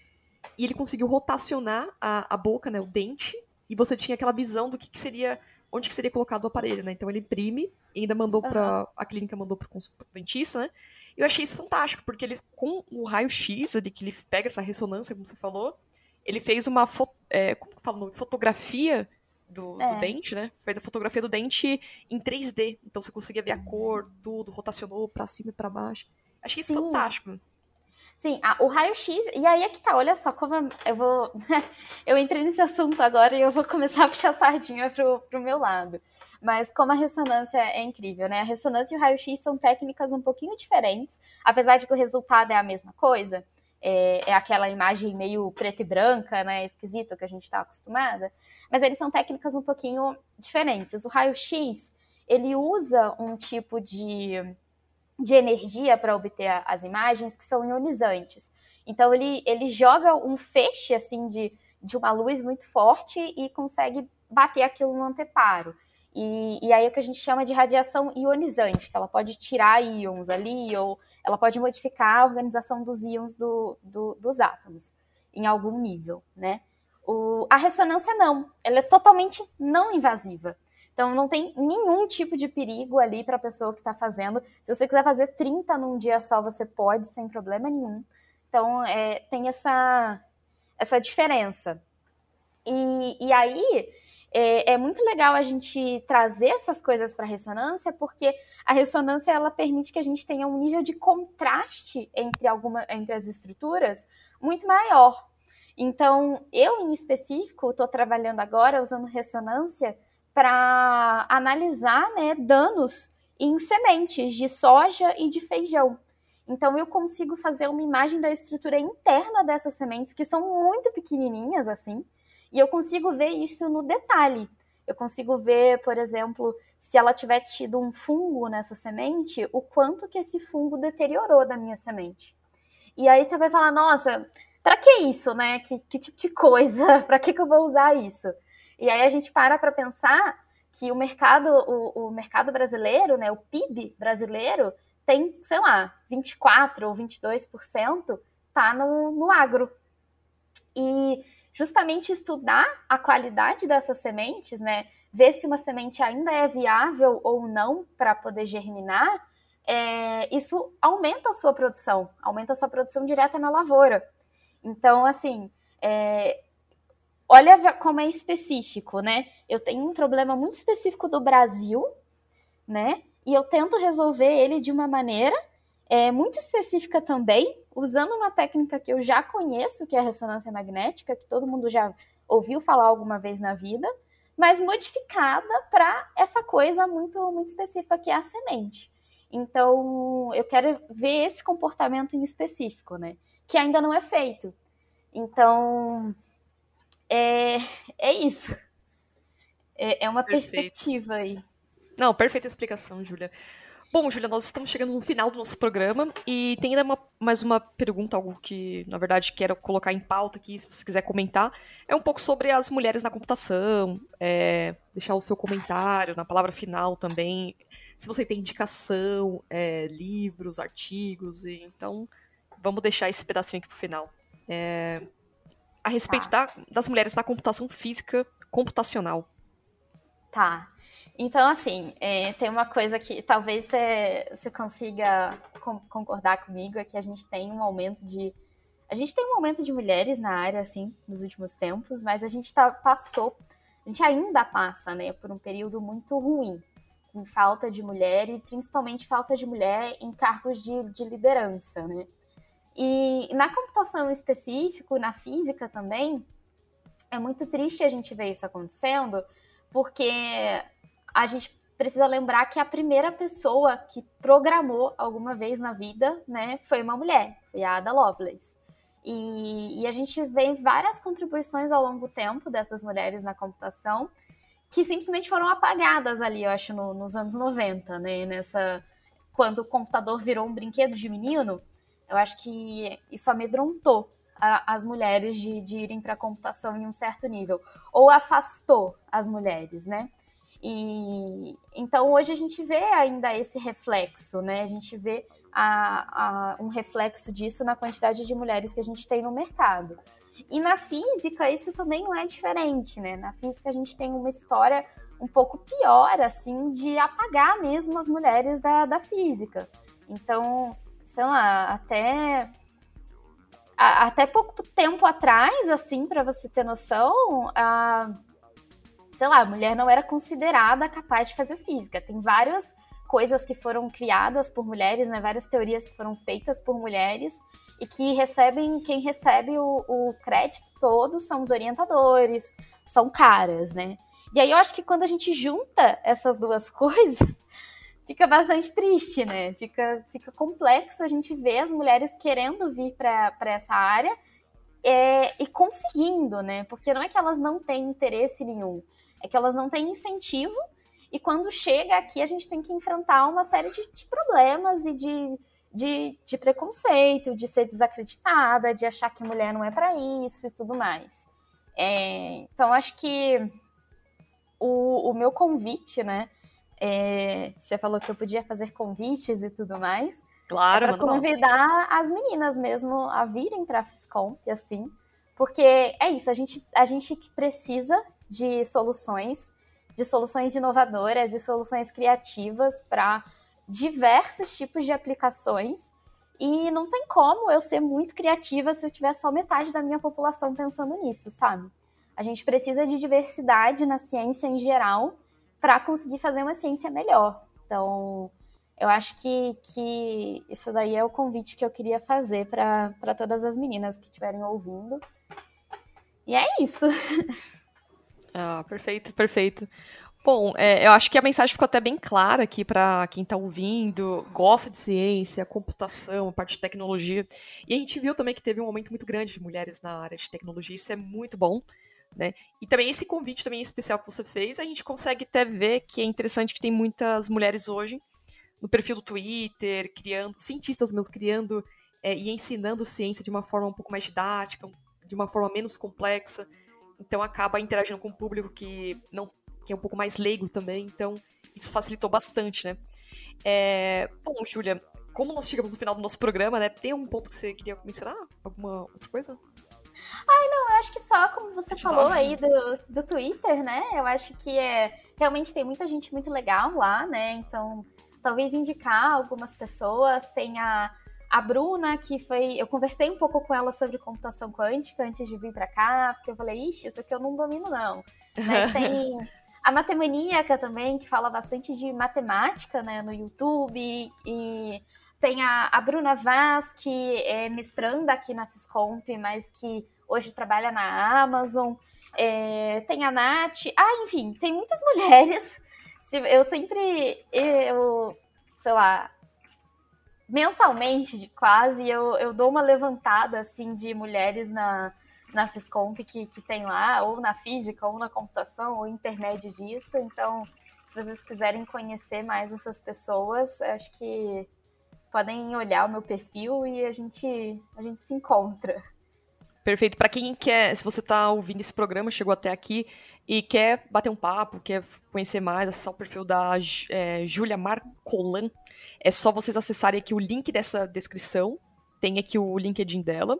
E ele conseguiu rotacionar a, a boca, né, o dente, e você tinha aquela visão do que, que seria, onde que seria colocado o aparelho, né? Então ele imprime e ainda mandou uhum. para a clínica mandou para o dentista, né? E eu achei isso fantástico, porque ele com o raio-x, de que ele pega essa ressonância, como você falou, ele fez uma foto, é, como falo, fotografia do, é. do, dente, né? Fez a fotografia do dente em 3D. Então você conseguia ver a cor, tudo, rotacionou para cima e para baixo. Achei isso Sim. fantástico. Sim, o raio-x, e aí é que tá, olha só como eu vou. eu entrei nesse assunto agora e eu vou começar a puxar a sardinha pro, pro meu lado. Mas como a ressonância é incrível, né? A ressonância e o raio-x são técnicas um pouquinho diferentes, apesar de que o resultado é a mesma coisa. É, é aquela imagem meio preta e branca, né? Esquisita que a gente está acostumada. Mas eles são técnicas um pouquinho diferentes. O raio-x, ele usa um tipo de de energia para obter as imagens que são ionizantes. Então ele, ele joga um feixe assim de, de uma luz muito forte e consegue bater aquilo no anteparo. E, e aí é o que a gente chama de radiação ionizante, que ela pode tirar íons ali, ou ela pode modificar a organização dos íons do, do, dos átomos em algum nível, né? O, a ressonância não, ela é totalmente não invasiva. Então não tem nenhum tipo de perigo ali para a pessoa que está fazendo. Se você quiser fazer 30 num dia só, você pode sem problema nenhum. Então é, tem essa, essa diferença. E, e aí é, é, muito legal a gente trazer essas coisas para a ressonância, porque a ressonância ela permite que a gente tenha um nível de contraste entre, alguma, entre as estruturas muito maior. Então, eu em específico estou trabalhando agora usando ressonância para analisar né, danos em sementes de soja e de feijão. Então eu consigo fazer uma imagem da estrutura interna dessas sementes, que são muito pequenininhas assim, e eu consigo ver isso no detalhe. eu consigo ver, por exemplo, se ela tiver tido um fungo nessa semente, o quanto que esse fungo deteriorou da minha semente. E aí você vai falar, nossa, para que isso, né? Que, que tipo de coisa? para que, que eu vou usar isso? E aí a gente para para pensar que o mercado, o, o mercado brasileiro, né, o PIB brasileiro, tem, sei lá, 24 ou 22% tá no, no agro. E justamente estudar a qualidade dessas sementes, né, ver se uma semente ainda é viável ou não para poder germinar, é, isso aumenta a sua produção, aumenta a sua produção direta na lavoura. Então, assim, é, olha como é específico, né? Eu tenho um problema muito específico do Brasil, né? E eu tento resolver ele de uma maneira é, muito específica também, usando uma técnica que eu já conheço, que é a ressonância magnética, que todo mundo já ouviu falar alguma vez na vida, mas modificada para essa coisa muito, muito específica que é a semente. Então, eu quero ver esse comportamento em específico, né? Que ainda não é feito. Então, é, é isso. É, é uma Perfeito. perspectiva aí. Não, perfeita explicação, Júlia. Bom, Júlia, nós estamos chegando no final do nosso programa e tem ainda uma, mais uma pergunta, algo que, na verdade, quero colocar em pauta aqui, se você quiser comentar. É um pouco sobre as mulheres na computação, é, deixar o seu comentário na palavra final também. Se você tem indicação, é, livros, artigos, e, então vamos deixar esse pedacinho aqui pro final. É, a respeito tá. da, das mulheres na computação física computacional. Tá. Então, assim, é, tem uma coisa que talvez você consiga concordar comigo, é que a gente tem um aumento de. A gente tem um aumento de mulheres na área, assim, nos últimos tempos, mas a gente tá, passou, a gente ainda passa, né, por um período muito ruim, com falta de mulher e principalmente falta de mulher em cargos de, de liderança, né. E na computação em específico, na física também, é muito triste a gente ver isso acontecendo, porque a gente precisa lembrar que a primeira pessoa que programou alguma vez na vida, né, foi uma mulher, foi a Ada Lovelace. E, e, a gente vê várias contribuições ao longo do tempo dessas mulheres na computação que simplesmente foram apagadas ali, eu acho, no, nos anos 90, né? Nessa, quando o computador virou um brinquedo de menino, eu acho que isso amedrontou a, as mulheres de, de irem para a computação em um certo nível, ou afastou as mulheres, né? E então hoje a gente vê ainda esse reflexo, né? A gente vê a, a, um reflexo disso na quantidade de mulheres que a gente tem no mercado. E na física isso também não é diferente, né? Na física a gente tem uma história um pouco pior, assim, de apagar mesmo as mulheres da, da física. Então, sei lá, até até pouco tempo atrás, assim, para você ter noção, a sei lá, a mulher não era considerada capaz de fazer física. Tem várias coisas que foram criadas por mulheres, né? Várias teorias que foram feitas por mulheres e que recebem, quem recebe o, o crédito todo são os orientadores, são caras, né? E aí eu acho que quando a gente junta essas duas coisas, fica bastante triste, né? Fica, fica complexo a gente ver as mulheres querendo vir para essa área é, e conseguindo, né? Porque não é que elas não têm interesse nenhum, é que elas não têm incentivo e quando chega aqui a gente tem que enfrentar uma série de, de problemas e de, de, de, preconceito, de ser desacreditada, de achar que mulher não é para isso e tudo mais. É, então acho que o, o meu convite, né? É, você falou que eu podia fazer convites e tudo mais. Claro, é para convidar as meninas mesmo a virem para a Fiscom, assim, porque é isso, a gente, a gente precisa de soluções, de soluções inovadoras e soluções criativas para diversos tipos de aplicações. E não tem como eu ser muito criativa se eu tiver só metade da minha população pensando nisso, sabe? A gente precisa de diversidade na ciência em geral para conseguir fazer uma ciência melhor. Então, eu acho que, que isso daí é o convite que eu queria fazer para todas as meninas que estiverem ouvindo. E é isso. Ah, perfeito, perfeito. Bom, é, eu acho que a mensagem ficou até bem clara aqui para quem está ouvindo, gosta de ciência, computação, parte de tecnologia. E a gente viu também que teve um aumento muito grande de mulheres na área de tecnologia, isso é muito bom. Né? E também esse convite também especial que você fez, a gente consegue até ver que é interessante que tem muitas mulheres hoje no perfil do Twitter, criando, cientistas mesmo criando é, e ensinando ciência de uma forma um pouco mais didática, de uma forma menos complexa. Então acaba interagindo com o público que não que é um pouco mais leigo também. Então isso facilitou bastante, né? É... Bom, Júlia, como nós chegamos no final do nosso programa, né? Tem um ponto que você queria mencionar? Alguma outra coisa? Ai, não, eu acho que só como você falou aí do, do Twitter, né? Eu acho que é realmente tem muita gente muito legal lá, né? Então, talvez indicar algumas pessoas. Tem a, a Bruna, que foi. Eu conversei um pouco com ela sobre computação quântica antes de vir para cá, porque eu falei, ixi, isso aqui eu não domino, não. Mas tem a Matemaníaca também, que fala bastante de matemática, né, no YouTube. E tem a, a Bruna Vaz, que é mestranda aqui na Fiscomp, mas que hoje trabalha na Amazon. É, tem a Nath. Ah, enfim, tem muitas mulheres. Eu sempre, eu, sei lá, mensalmente, quase, eu, eu dou uma levantada, assim, de mulheres na, na Fiscomp que, que tem lá, ou na física, ou na computação, ou intermédio disso. Então, se vocês quiserem conhecer mais essas pessoas, acho que podem olhar o meu perfil e a gente, a gente se encontra. Perfeito. Para quem quer, se você está ouvindo esse programa, chegou até aqui e quer bater um papo, quer conhecer mais, acessar o perfil da é, Marcolan, é só vocês acessarem aqui o link dessa descrição. Tem aqui o LinkedIn dela.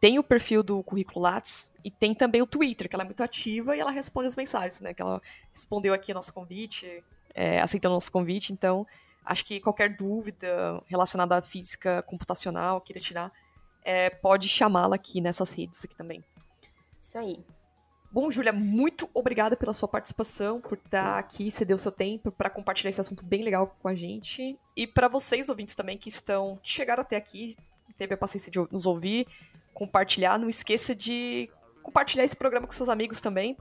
Tem o perfil do Currículo Lattes e tem também o Twitter, que ela é muito ativa e ela responde as mensagens, né? Que ela respondeu aqui nosso convite, é, aceitando nosso convite. Então, acho que qualquer dúvida relacionada à física computacional, queira tirar, é, pode chamá-la aqui nessas redes aqui também. Isso aí. Bom, Júlia, muito obrigada pela sua participação, por estar aqui, ceder o seu tempo para compartilhar esse assunto bem legal com a gente. E para vocês, ouvintes também, que estão que chegaram até aqui, teve a paciência de nos ouvir, compartilhar. Não esqueça de compartilhar esse programa com seus amigos também.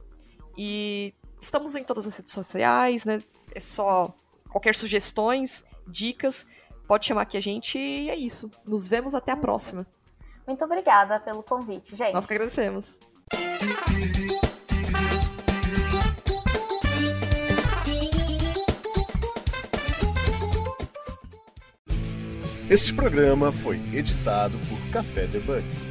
E estamos em todas as redes sociais, né? É só qualquer sugestões, dicas, pode chamar aqui a gente e é isso. Nos vemos até a próxima. Muito obrigada pelo convite, gente. Nós que agradecemos. Este programa foi editado por Café Debug.